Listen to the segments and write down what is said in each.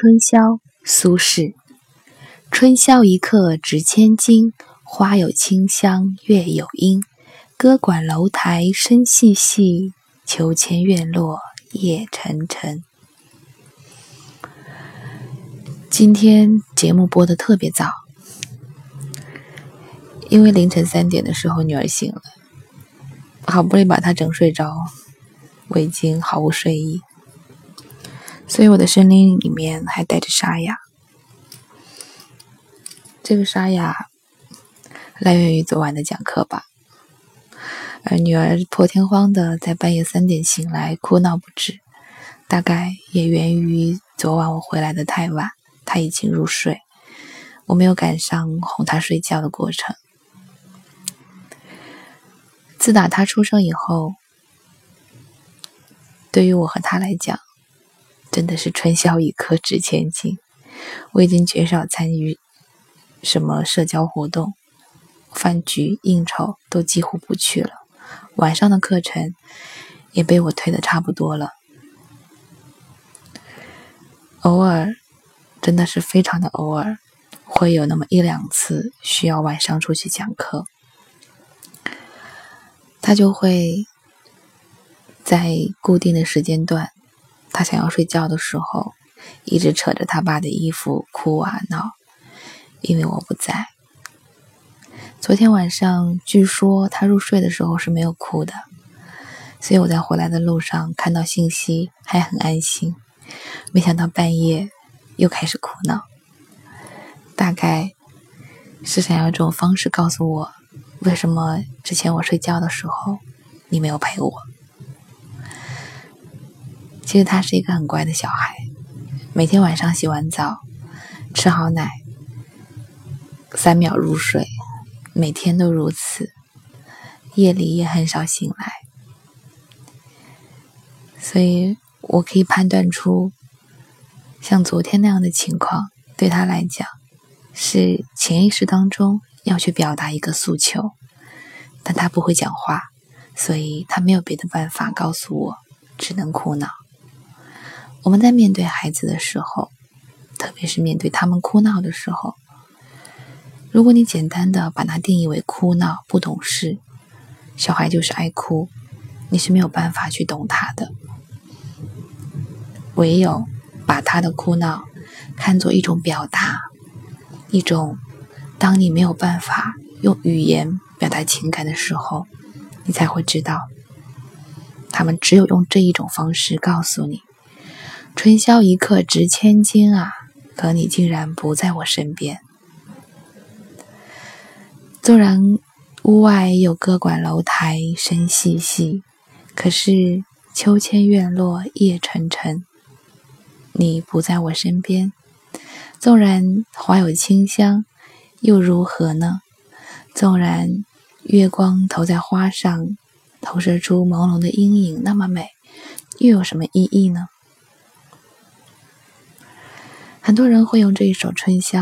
春宵，苏轼。春宵一刻值千金，花有清香，月有阴。歌管楼台声细细，秋千院落夜沉沉。今天节目播的特别早，因为凌晨三点的时候女儿醒了，好不容易把她整睡着，我已经毫无睡意。所以我的声音里面还带着沙哑，这个沙哑来源于昨晚的讲课吧。而女儿破天荒的在半夜三点醒来哭闹不止，大概也源于昨晚我回来的太晚，她已经入睡，我没有赶上哄她睡觉的过程。自打她出生以后，对于我和她来讲，真的是春宵一刻值千金。我已经绝少参与什么社交活动，饭局应酬都几乎不去了。晚上的课程也被我推的差不多了。偶尔，真的是非常的偶尔，会有那么一两次需要晚上出去讲课，他就会在固定的时间段。他想要睡觉的时候，一直扯着他爸的衣服哭啊闹，因为我不在。昨天晚上，据说他入睡的时候是没有哭的，所以我在回来的路上看到信息还很安心。没想到半夜又开始哭闹，大概是想要这种方式告诉我，为什么之前我睡觉的时候你没有陪我。其实他是一个很乖的小孩，每天晚上洗完澡，吃好奶，三秒入睡，每天都如此，夜里也很少醒来，所以我可以判断出，像昨天那样的情况，对他来讲，是潜意识当中要去表达一个诉求，但他不会讲话，所以他没有别的办法告诉我，只能哭闹。我们在面对孩子的时候，特别是面对他们哭闹的时候，如果你简单的把它定义为哭闹、不懂事，小孩就是爱哭，你是没有办法去懂他的。唯有把他的哭闹看作一种表达，一种当你没有办法用语言表达情感的时候，你才会知道，他们只有用这一种方式告诉你。春宵一刻值千金啊！可你竟然不在我身边。纵然屋外有歌管楼台声细细，可是秋千院落夜沉沉。你不在我身边，纵然花有清香，又如何呢？纵然月光投在花上，投射出朦胧的阴影，那么美，又有什么意义呢？很多人会用这一首《春宵》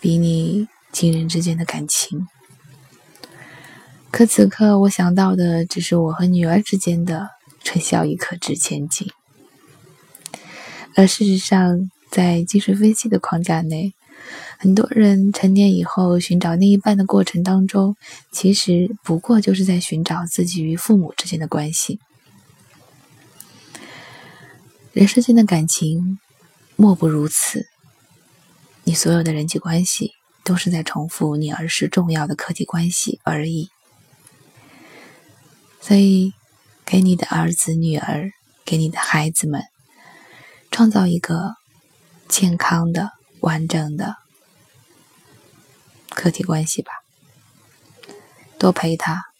比拟亲人之间的感情，可此刻我想到的只是我和女儿之间的“春宵一刻值千金”。而事实上，在精神分析的框架内，很多人成年以后寻找另一半的过程当中，其实不过就是在寻找自己与父母之间的关系。人世间的感情，莫不如此。你所有的人际关系都是在重复你儿时重要的客体关系而已，所以给你的儿子、女儿，给你的孩子们，创造一个健康的、完整的客体关系吧，多陪他，